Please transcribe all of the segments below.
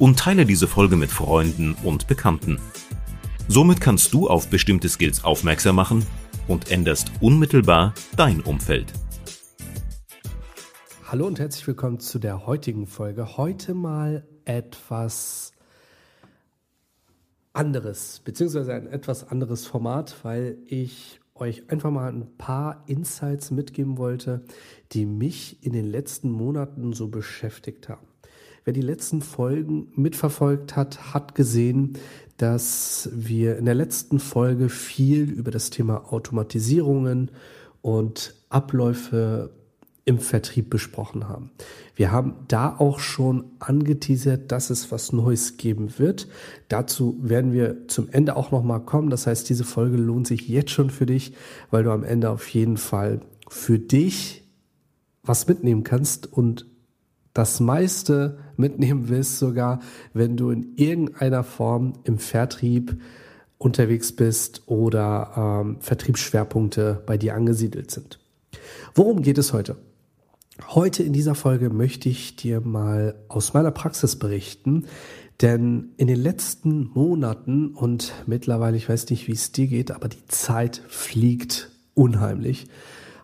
und teile diese Folge mit Freunden und Bekannten. Somit kannst du auf bestimmte Skills aufmerksam machen und änderst unmittelbar dein Umfeld. Hallo und herzlich willkommen zu der heutigen Folge. Heute mal etwas anderes, beziehungsweise ein etwas anderes Format, weil ich euch einfach mal ein paar Insights mitgeben wollte, die mich in den letzten Monaten so beschäftigt haben. Wer die letzten Folgen mitverfolgt hat, hat gesehen, dass wir in der letzten Folge viel über das Thema Automatisierungen und Abläufe im Vertrieb besprochen haben. Wir haben da auch schon angeteasert, dass es was Neues geben wird. Dazu werden wir zum Ende auch noch mal kommen. Das heißt, diese Folge lohnt sich jetzt schon für dich, weil du am Ende auf jeden Fall für dich was mitnehmen kannst und das meiste mitnehmen willst, sogar wenn du in irgendeiner Form im Vertrieb unterwegs bist oder ähm, Vertriebsschwerpunkte bei dir angesiedelt sind. Worum geht es heute? Heute in dieser Folge möchte ich dir mal aus meiner Praxis berichten, denn in den letzten Monaten und mittlerweile, ich weiß nicht, wie es dir geht, aber die Zeit fliegt unheimlich.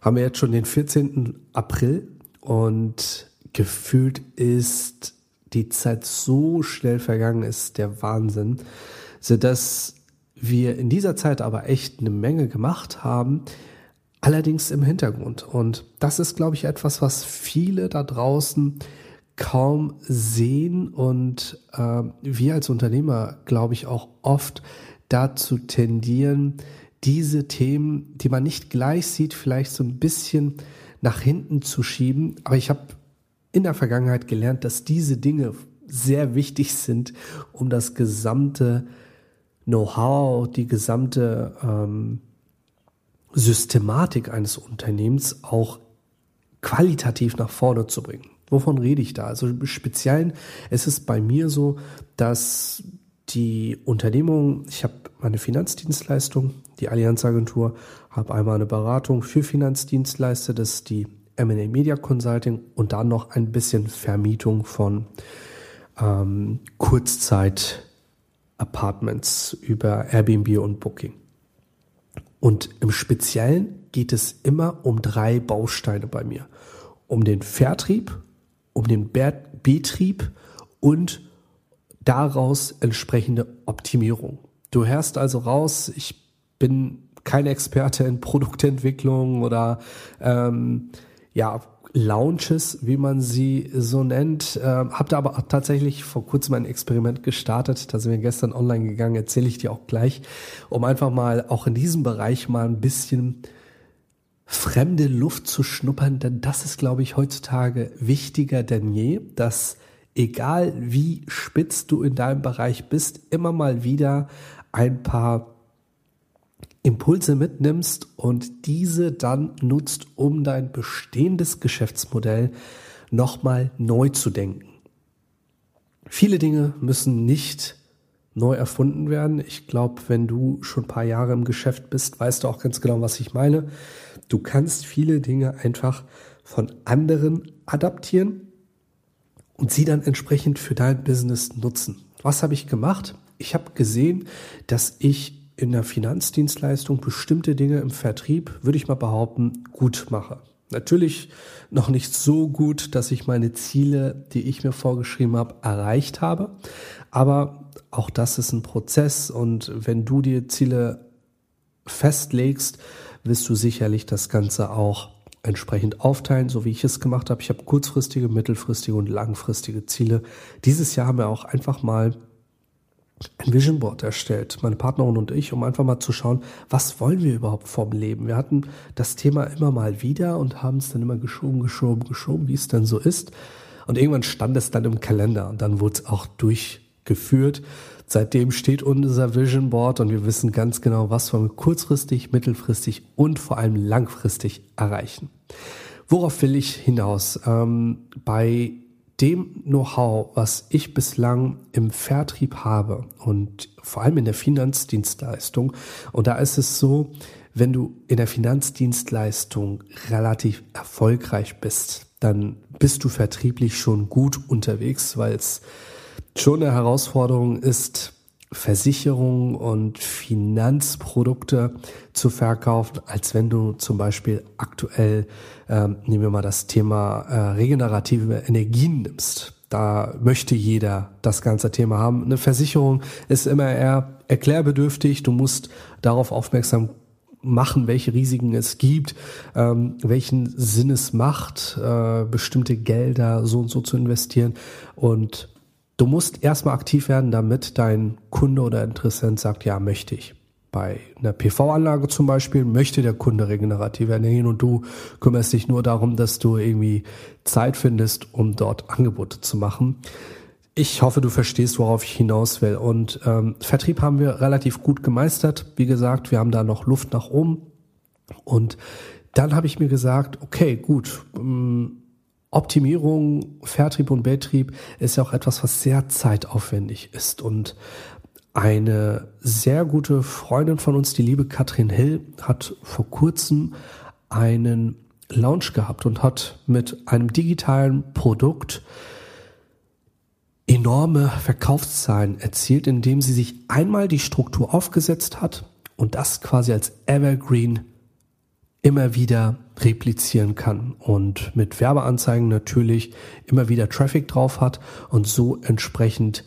Haben wir jetzt schon den 14. April und gefühlt ist die Zeit so schnell vergangen, ist der Wahnsinn, sodass wir in dieser Zeit aber echt eine Menge gemacht haben, allerdings im Hintergrund. Und das ist, glaube ich, etwas, was viele da draußen kaum sehen und äh, wir als Unternehmer, glaube ich, auch oft dazu tendieren, diese Themen, die man nicht gleich sieht, vielleicht so ein bisschen nach hinten zu schieben. Aber ich habe in der Vergangenheit gelernt, dass diese Dinge sehr wichtig sind, um das gesamte Know-how, die gesamte ähm, Systematik eines Unternehmens auch qualitativ nach vorne zu bringen. Wovon rede ich da? Also speziell ist es bei mir so, dass die Unternehmung, ich habe meine Finanzdienstleistung, die Allianzagentur, habe einmal eine Beratung für Finanzdienstleister, das ist die M&A Media Consulting und dann noch ein bisschen Vermietung von ähm, Kurzzeit-Apartments über Airbnb und Booking. Und im Speziellen geht es immer um drei Bausteine bei mir. Um den Vertrieb, um den Betrieb und daraus entsprechende Optimierung. Du hörst also raus, ich bin kein Experte in Produktentwicklung oder ähm, ja, Launches, wie man sie so nennt. Äh, hab da aber tatsächlich vor kurzem ein Experiment gestartet. Da sind wir gestern online gegangen, erzähle ich dir auch gleich, um einfach mal auch in diesem Bereich mal ein bisschen fremde Luft zu schnuppern, denn das ist, glaube ich, heutzutage wichtiger denn je, dass egal wie spitz du in deinem Bereich bist, immer mal wieder ein paar Impulse mitnimmst und diese dann nutzt, um dein bestehendes Geschäftsmodell nochmal neu zu denken. Viele Dinge müssen nicht neu erfunden werden. Ich glaube, wenn du schon ein paar Jahre im Geschäft bist, weißt du auch ganz genau, was ich meine. Du kannst viele Dinge einfach von anderen adaptieren und sie dann entsprechend für dein Business nutzen. Was habe ich gemacht? Ich habe gesehen, dass ich in der Finanzdienstleistung bestimmte Dinge im Vertrieb, würde ich mal behaupten, gut mache. Natürlich noch nicht so gut, dass ich meine Ziele, die ich mir vorgeschrieben habe, erreicht habe. Aber auch das ist ein Prozess und wenn du dir Ziele festlegst, wirst du sicherlich das Ganze auch entsprechend aufteilen, so wie ich es gemacht habe. Ich habe kurzfristige, mittelfristige und langfristige Ziele. Dieses Jahr haben wir auch einfach mal ein Vision Board erstellt, meine Partnerin und ich, um einfach mal zu schauen, was wollen wir überhaupt vom Leben. Wir hatten das Thema immer mal wieder und haben es dann immer geschoben, geschoben, geschoben, wie es dann so ist. Und irgendwann stand es dann im Kalender und dann wurde es auch durchgeführt. seitdem steht unser Vision Board und wir wissen ganz genau, was wir kurzfristig, mittelfristig und vor allem langfristig erreichen. Worauf will ich hinaus? Ähm, bei dem Know-how, was ich bislang im Vertrieb habe und vor allem in der Finanzdienstleistung, und da ist es so, wenn du in der Finanzdienstleistung relativ erfolgreich bist, dann bist du vertrieblich schon gut unterwegs, weil es schon eine Herausforderung ist, Versicherungen und Finanzprodukte zu verkaufen, als wenn du zum Beispiel aktuell, ähm, nehmen wir mal das Thema äh, regenerative Energien nimmst. Da möchte jeder das ganze Thema haben. Eine Versicherung ist immer eher erklärbedürftig. Du musst darauf aufmerksam machen, welche Risiken es gibt, ähm, welchen Sinn es macht, äh, bestimmte Gelder so und so zu investieren. Und du musst erstmal aktiv werden, damit dein Kunde oder Interessent sagt, ja, möchte ich. Bei einer PV-Anlage zum Beispiel möchte der Kunde regenerative Energien und du kümmerst dich nur darum, dass du irgendwie Zeit findest, um dort Angebote zu machen. Ich hoffe, du verstehst, worauf ich hinaus will. Und ähm, Vertrieb haben wir relativ gut gemeistert. Wie gesagt, wir haben da noch Luft nach oben. Und dann habe ich mir gesagt, okay, gut, ähm, Optimierung, Vertrieb und Betrieb ist ja auch etwas, was sehr zeitaufwendig ist. Und eine sehr gute Freundin von uns, die liebe Katrin Hill, hat vor kurzem einen Launch gehabt und hat mit einem digitalen Produkt enorme Verkaufszahlen erzielt, indem sie sich einmal die Struktur aufgesetzt hat und das quasi als Evergreen immer wieder replizieren kann und mit Werbeanzeigen natürlich immer wieder Traffic drauf hat und so entsprechend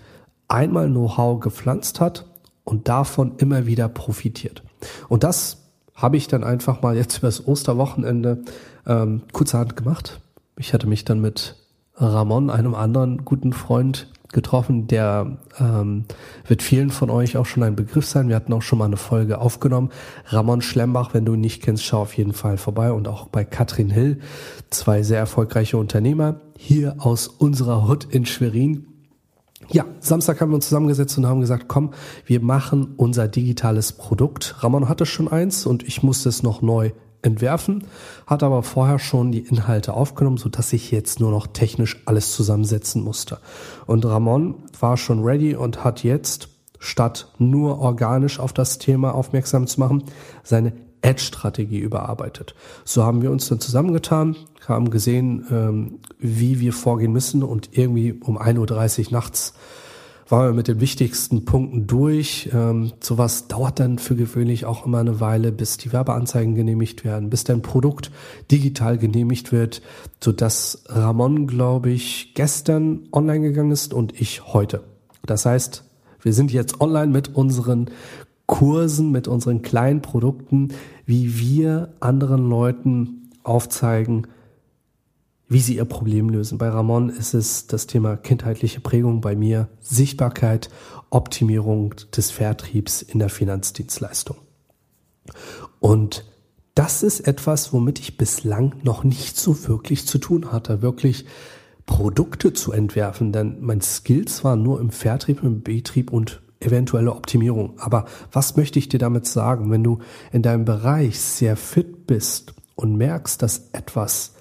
einmal Know-how gepflanzt hat und davon immer wieder profitiert. Und das habe ich dann einfach mal jetzt übers Osterwochenende ähm, kurzerhand gemacht. Ich hatte mich dann mit Ramon, einem anderen guten Freund, getroffen. Der ähm, wird vielen von euch auch schon ein Begriff sein. Wir hatten auch schon mal eine Folge aufgenommen. Ramon Schlembach, wenn du ihn nicht kennst, schau auf jeden Fall vorbei. Und auch bei Katrin Hill, zwei sehr erfolgreiche Unternehmer hier aus unserer Hut in Schwerin. Ja, Samstag haben wir uns zusammengesetzt und haben gesagt, komm, wir machen unser digitales Produkt. Ramon hatte schon eins und ich musste es noch neu entwerfen, hat aber vorher schon die Inhalte aufgenommen, so dass ich jetzt nur noch technisch alles zusammensetzen musste. Und Ramon war schon ready und hat jetzt, statt nur organisch auf das Thema aufmerksam zu machen, seine Edge-Strategie überarbeitet. So haben wir uns dann zusammengetan, haben gesehen, ähm, wie wir vorgehen müssen und irgendwie um 1.30 Uhr nachts waren wir mit den wichtigsten Punkten durch. Ähm, sowas dauert dann für gewöhnlich auch immer eine Weile, bis die Werbeanzeigen genehmigt werden, bis dein Produkt digital genehmigt wird, so dass Ramon, glaube ich, gestern online gegangen ist und ich heute. Das heißt, wir sind jetzt online mit unseren Kursen, mit unseren kleinen Produkten, wie wir anderen Leuten aufzeigen, wie sie ihr Problem lösen. Bei Ramon ist es das Thema kindheitliche Prägung, bei mir Sichtbarkeit, Optimierung des Vertriebs in der Finanzdienstleistung. Und das ist etwas, womit ich bislang noch nicht so wirklich zu tun hatte, wirklich Produkte zu entwerfen, denn mein Skills war nur im Vertrieb, im Betrieb und eventuelle Optimierung. Aber was möchte ich dir damit sagen, wenn du in deinem Bereich sehr fit bist und merkst, dass etwas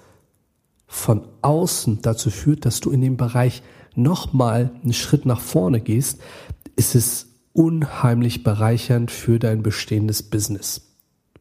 von außen dazu führt, dass du in dem Bereich nochmal einen Schritt nach vorne gehst, ist es unheimlich bereichernd für dein bestehendes Business.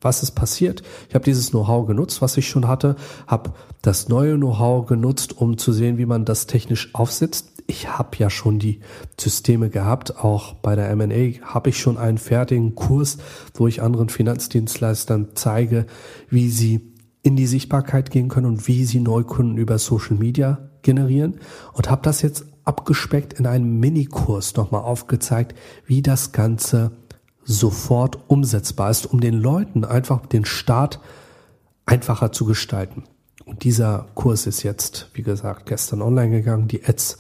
Was ist passiert? Ich habe dieses Know-how genutzt, was ich schon hatte, habe das neue Know-how genutzt, um zu sehen, wie man das technisch aufsetzt. Ich habe ja schon die Systeme gehabt, auch bei der M&A habe ich schon einen fertigen Kurs, wo ich anderen Finanzdienstleistern zeige, wie sie in die Sichtbarkeit gehen können und wie sie Neukunden über Social Media generieren und habe das jetzt abgespeckt in einem Minikurs nochmal aufgezeigt, wie das Ganze sofort umsetzbar ist, um den Leuten einfach den Start einfacher zu gestalten. Und dieser Kurs ist jetzt, wie gesagt, gestern online gegangen. Die Ads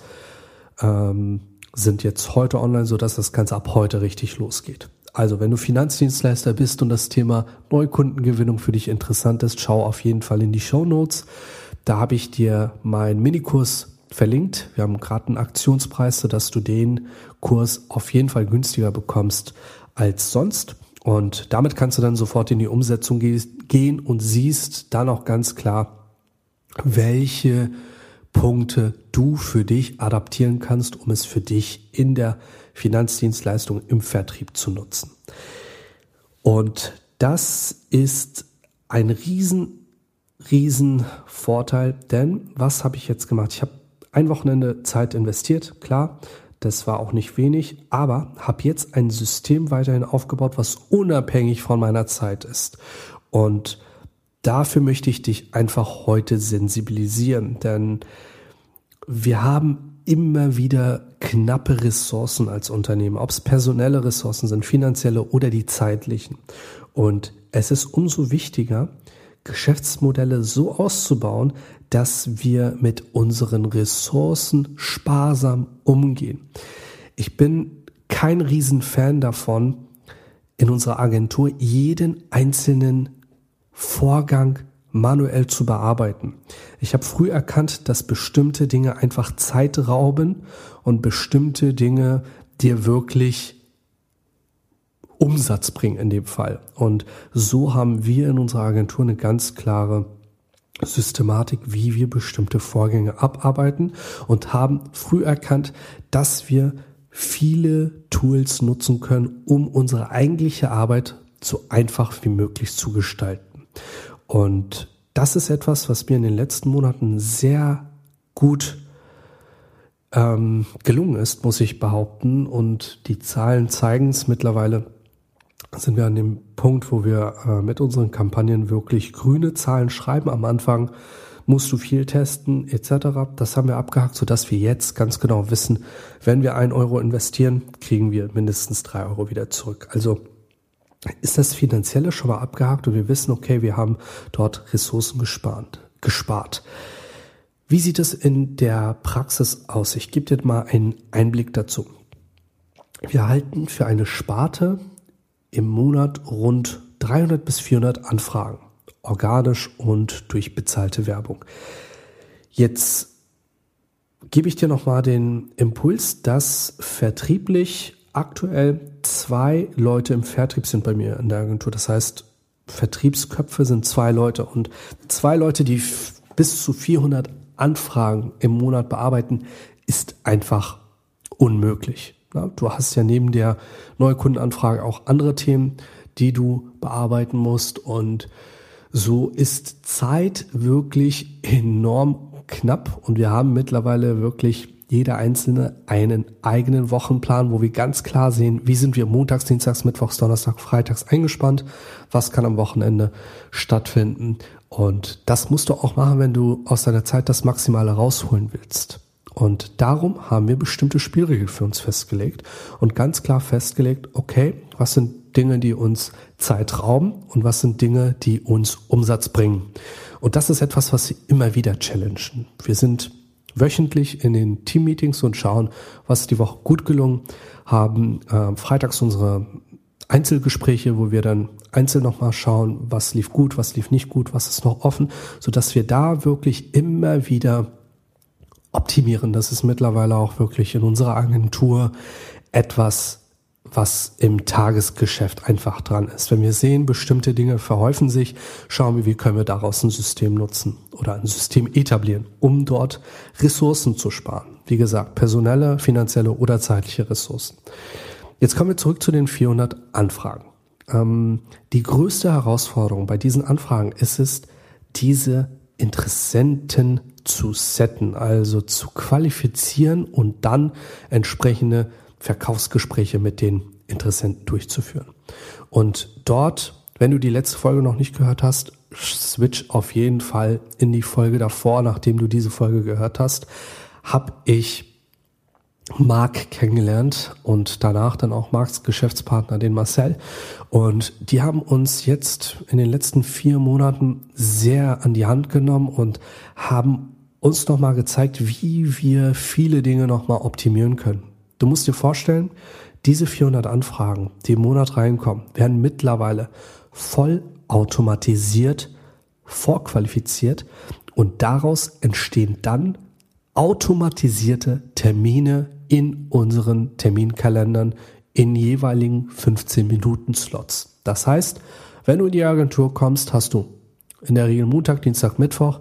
ähm, sind jetzt heute online, so dass das Ganze ab heute richtig losgeht. Also, wenn du Finanzdienstleister bist und das Thema Neukundengewinnung für dich interessant ist, schau auf jeden Fall in die Show Notes. Da habe ich dir meinen Minikurs verlinkt. Wir haben gerade einen Aktionspreis, sodass du den Kurs auf jeden Fall günstiger bekommst als sonst. Und damit kannst du dann sofort in die Umsetzung gehen und siehst dann auch ganz klar, welche Punkte du für dich adaptieren kannst, um es für dich in der Finanzdienstleistung im Vertrieb zu nutzen. Und das ist ein riesen, riesen Vorteil, denn was habe ich jetzt gemacht? Ich habe ein Wochenende Zeit investiert, klar, das war auch nicht wenig, aber habe jetzt ein System weiterhin aufgebaut, was unabhängig von meiner Zeit ist. Und dafür möchte ich dich einfach heute sensibilisieren, denn wir haben immer wieder knappe Ressourcen als Unternehmen, ob es personelle Ressourcen sind, finanzielle oder die zeitlichen. Und es ist umso wichtiger, Geschäftsmodelle so auszubauen, dass wir mit unseren Ressourcen sparsam umgehen. Ich bin kein Riesenfan davon, in unserer Agentur jeden einzelnen Vorgang manuell zu bearbeiten. Ich habe früh erkannt, dass bestimmte Dinge einfach Zeit rauben und bestimmte Dinge dir wirklich Umsatz bringen in dem Fall. Und so haben wir in unserer Agentur eine ganz klare Systematik, wie wir bestimmte Vorgänge abarbeiten und haben früh erkannt, dass wir viele Tools nutzen können, um unsere eigentliche Arbeit so einfach wie möglich zu gestalten. Und das ist etwas, was mir in den letzten Monaten sehr gut ähm, gelungen ist, muss ich behaupten. Und die Zahlen zeigen es mittlerweile sind wir an dem Punkt, wo wir äh, mit unseren Kampagnen wirklich grüne Zahlen schreiben. Am Anfang musst du viel testen etc. Das haben wir abgehakt, sodass wir jetzt ganz genau wissen, wenn wir ein Euro investieren, kriegen wir mindestens drei Euro wieder zurück. Also ist das Finanzielle schon mal abgehakt und wir wissen, okay, wir haben dort Ressourcen gespart. gespart. Wie sieht es in der Praxis aus? Ich gebe dir mal einen Einblick dazu. Wir halten für eine Sparte im Monat rund 300 bis 400 Anfragen, organisch und durch bezahlte Werbung. Jetzt gebe ich dir nochmal den Impuls, dass vertrieblich aktuell zwei Leute im Vertrieb sind bei mir in der Agentur. Das heißt, Vertriebsköpfe sind zwei Leute und zwei Leute, die bis zu 400 Anfragen im Monat bearbeiten, ist einfach unmöglich. Du hast ja neben der Neukundenanfrage auch andere Themen, die du bearbeiten musst und so ist Zeit wirklich enorm knapp und wir haben mittlerweile wirklich jeder Einzelne einen eigenen Wochenplan, wo wir ganz klar sehen, wie sind wir montags, dienstags, mittwochs, donnerstag, freitags eingespannt, was kann am Wochenende stattfinden. Und das musst du auch machen, wenn du aus deiner Zeit das Maximale rausholen willst. Und darum haben wir bestimmte Spielregeln für uns festgelegt und ganz klar festgelegt, okay, was sind Dinge, die uns Zeit rauben und was sind Dinge, die uns Umsatz bringen. Und das ist etwas, was sie immer wieder challengen. Wir sind wöchentlich in den Teammeetings und schauen, was die Woche gut gelungen haben. Äh, freitags unsere Einzelgespräche, wo wir dann einzeln nochmal schauen, was lief gut, was lief nicht gut, was ist noch offen, so dass wir da wirklich immer wieder optimieren. Das ist mittlerweile auch wirklich in unserer Agentur etwas, was im Tagesgeschäft einfach dran ist. Wenn wir sehen, bestimmte Dinge verhäufen sich, schauen wir, wie können wir daraus ein System nutzen oder ein System etablieren, um dort Ressourcen zu sparen. Wie gesagt, personelle, finanzielle oder zeitliche Ressourcen. Jetzt kommen wir zurück zu den 400 Anfragen. Ähm, die größte Herausforderung bei diesen Anfragen ist es, diese Interessenten zu setten, also zu qualifizieren und dann entsprechende Verkaufsgespräche mit den Interessenten durchzuführen. Und dort, wenn du die letzte Folge noch nicht gehört hast, switch auf jeden Fall in die Folge davor, nachdem du diese Folge gehört hast, habe ich Mark kennengelernt und danach dann auch Marks Geschäftspartner, den Marcel. Und die haben uns jetzt in den letzten vier Monaten sehr an die Hand genommen und haben uns nochmal gezeigt, wie wir viele Dinge nochmal optimieren können. Du musst dir vorstellen, diese 400 Anfragen, die im Monat reinkommen, werden mittlerweile voll automatisiert vorqualifiziert und daraus entstehen dann automatisierte Termine in unseren Terminkalendern in jeweiligen 15 Minuten Slots. Das heißt, wenn du in die Agentur kommst, hast du in der Regel Montag, Dienstag, Mittwoch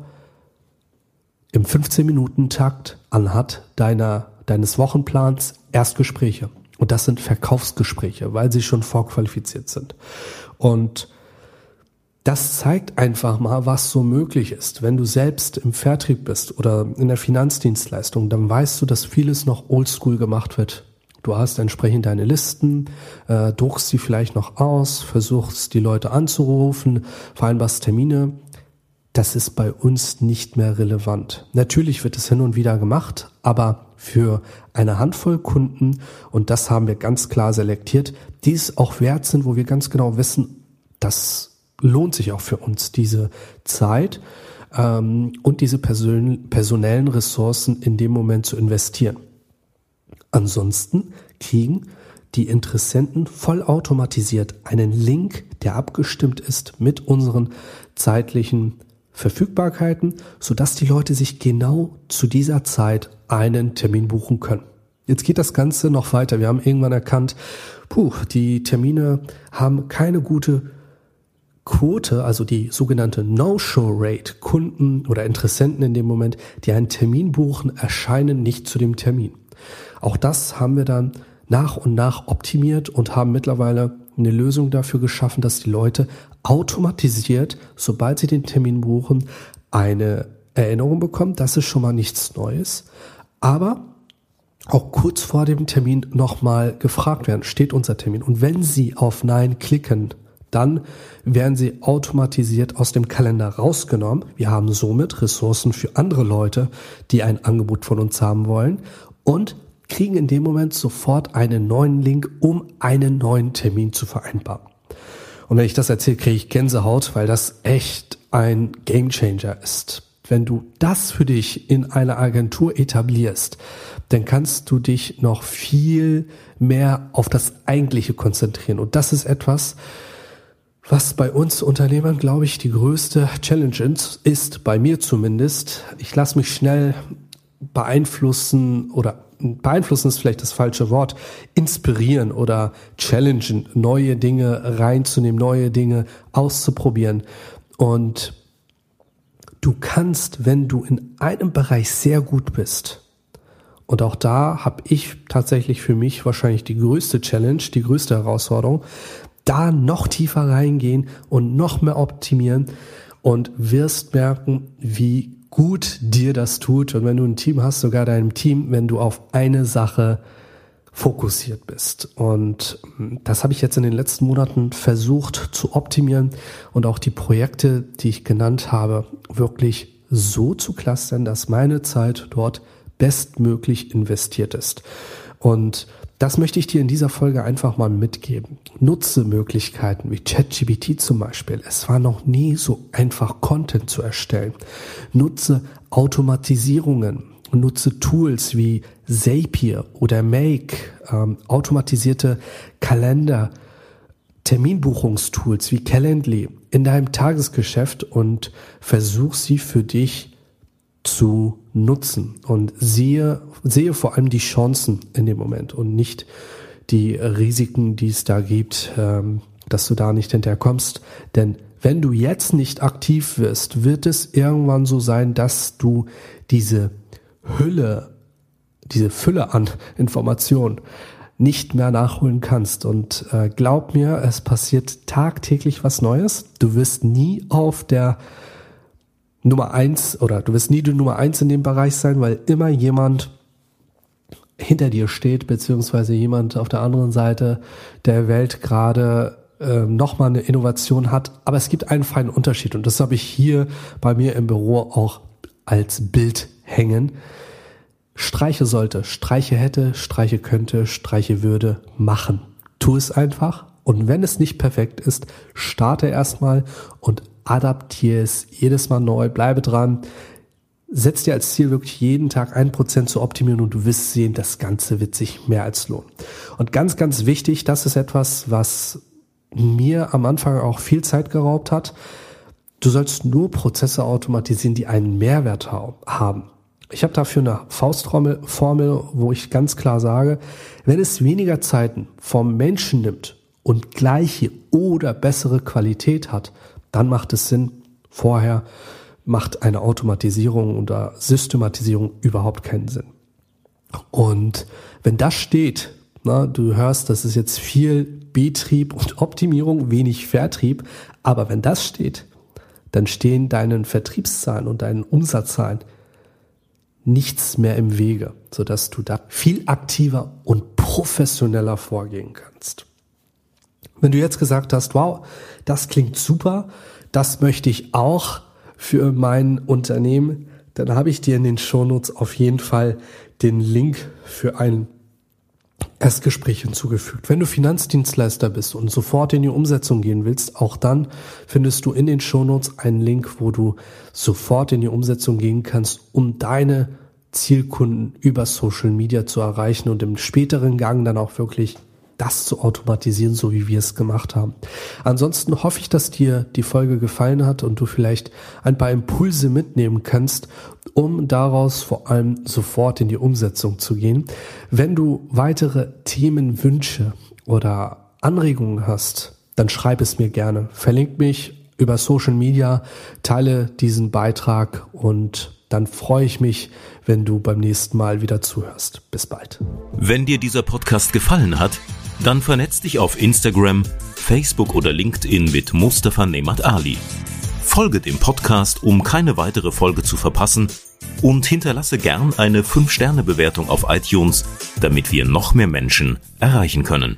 im 15-Minuten-Takt anhand deiner, deines Wochenplans Erstgespräche. Und das sind Verkaufsgespräche, weil sie schon vorqualifiziert sind. Und das zeigt einfach mal, was so möglich ist. Wenn du selbst im Vertrieb bist oder in der Finanzdienstleistung, dann weißt du, dass vieles noch oldschool gemacht wird. Du hast entsprechend deine Listen, äh, druckst sie vielleicht noch aus, versuchst die Leute anzurufen, vereinbarst Termine. Das ist bei uns nicht mehr relevant. Natürlich wird es hin und wieder gemacht, aber für eine Handvoll Kunden, und das haben wir ganz klar selektiert, die es auch wert sind, wo wir ganz genau wissen, das lohnt sich auch für uns, diese Zeit ähm, und diese person personellen Ressourcen in dem Moment zu investieren. Ansonsten kriegen die Interessenten vollautomatisiert einen Link, der abgestimmt ist mit unseren zeitlichen Verfügbarkeiten, sodass die Leute sich genau zu dieser Zeit einen Termin buchen können. Jetzt geht das Ganze noch weiter. Wir haben irgendwann erkannt, puh, die Termine haben keine gute Quote, also die sogenannte No-Show-Rate. Kunden oder Interessenten in dem Moment, die einen Termin buchen, erscheinen nicht zu dem Termin. Auch das haben wir dann nach und nach optimiert und haben mittlerweile eine Lösung dafür geschaffen, dass die Leute automatisiert, sobald sie den Termin buchen, eine Erinnerung bekommen. Das ist schon mal nichts Neues. Aber auch kurz vor dem Termin nochmal gefragt werden, steht unser Termin. Und wenn Sie auf Nein klicken, dann werden Sie automatisiert aus dem Kalender rausgenommen. Wir haben somit Ressourcen für andere Leute, die ein Angebot von uns haben wollen und kriegen in dem Moment sofort einen neuen Link, um einen neuen Termin zu vereinbaren. Und wenn ich das erzähle, kriege ich Gänsehaut, weil das echt ein Gamechanger ist. Wenn du das für dich in einer Agentur etablierst, dann kannst du dich noch viel mehr auf das Eigentliche konzentrieren. Und das ist etwas, was bei uns Unternehmern, glaube ich, die größte Challenge ist, bei mir zumindest. Ich lasse mich schnell beeinflussen oder beeinflussen ist vielleicht das falsche Wort, inspirieren oder challengen, neue Dinge reinzunehmen, neue Dinge auszuprobieren. Und du kannst, wenn du in einem Bereich sehr gut bist, und auch da habe ich tatsächlich für mich wahrscheinlich die größte Challenge, die größte Herausforderung, da noch tiefer reingehen und noch mehr optimieren und wirst merken, wie gut dir das tut und wenn du ein Team hast, sogar deinem Team, wenn du auf eine Sache fokussiert bist. Und das habe ich jetzt in den letzten Monaten versucht zu optimieren und auch die Projekte, die ich genannt habe, wirklich so zu clustern, dass meine Zeit dort bestmöglich investiert ist. Und das möchte ich dir in dieser Folge einfach mal mitgeben. Nutze Möglichkeiten wie ChatGPT zum Beispiel. Es war noch nie so einfach, Content zu erstellen. Nutze Automatisierungen. Nutze Tools wie Zapier oder Make, ähm, automatisierte Kalender, Terminbuchungstools wie Calendly in deinem Tagesgeschäft und versuch sie für dich zu nutzen und sehe, sehe vor allem die Chancen in dem Moment und nicht die Risiken, die es da gibt, ähm, dass du da nicht hinterkommst. Denn wenn du jetzt nicht aktiv wirst, wird es irgendwann so sein, dass du diese Hülle, diese Fülle an Informationen nicht mehr nachholen kannst. Und äh, glaub mir, es passiert tagtäglich was Neues. Du wirst nie auf der Nummer eins oder du wirst nie die Nummer eins in dem Bereich sein, weil immer jemand hinter dir steht, beziehungsweise jemand auf der anderen Seite der Welt gerade äh, nochmal eine Innovation hat. Aber es gibt einen feinen Unterschied und das habe ich hier bei mir im Büro auch als Bild hängen. Streiche sollte, Streiche hätte, Streiche könnte, Streiche würde machen. Tu es einfach und wenn es nicht perfekt ist, starte erstmal und adaptiere es jedes Mal neu, bleibe dran. Setz dir als Ziel wirklich jeden Tag ein Prozent zu optimieren und du wirst sehen, das Ganze wird sich mehr als lohnen. Und ganz, ganz wichtig, das ist etwas, was mir am Anfang auch viel Zeit geraubt hat. Du sollst nur Prozesse automatisieren, die einen Mehrwert haben. Ich habe dafür eine Faustformel, Formel, wo ich ganz klar sage, wenn es weniger Zeiten vom Menschen nimmt und gleiche oder bessere Qualität hat, dann macht es Sinn. Vorher macht eine Automatisierung oder Systematisierung überhaupt keinen Sinn. Und wenn das steht, na, du hörst, das ist jetzt viel Betrieb und Optimierung, wenig Vertrieb, aber wenn das steht, dann stehen deinen Vertriebszahlen und deinen Umsatzzahlen nichts mehr im Wege, sodass du da viel aktiver und professioneller vorgehen kannst. Wenn du jetzt gesagt hast, wow, das klingt super, das möchte ich auch für mein Unternehmen, dann habe ich dir in den Shownotes auf jeden Fall den Link für ein Erstgespräch hinzugefügt. Wenn du Finanzdienstleister bist und sofort in die Umsetzung gehen willst, auch dann findest du in den Shownotes einen Link, wo du sofort in die Umsetzung gehen kannst, um deine Zielkunden über Social Media zu erreichen und im späteren Gang dann auch wirklich das zu automatisieren, so wie wir es gemacht haben. Ansonsten hoffe ich, dass dir die Folge gefallen hat und du vielleicht ein paar Impulse mitnehmen kannst, um daraus vor allem sofort in die Umsetzung zu gehen. Wenn du weitere Themenwünsche oder Anregungen hast, dann schreib es mir gerne. Verlink mich über Social Media, teile diesen Beitrag und dann freue ich mich, wenn du beim nächsten Mal wieder zuhörst. Bis bald. Wenn dir dieser Podcast gefallen hat, dann vernetz dich auf Instagram, Facebook oder LinkedIn mit Mustafa Nemat Ali. Folge dem Podcast, um keine weitere Folge zu verpassen und hinterlasse gern eine 5-Sterne-Bewertung auf iTunes, damit wir noch mehr Menschen erreichen können.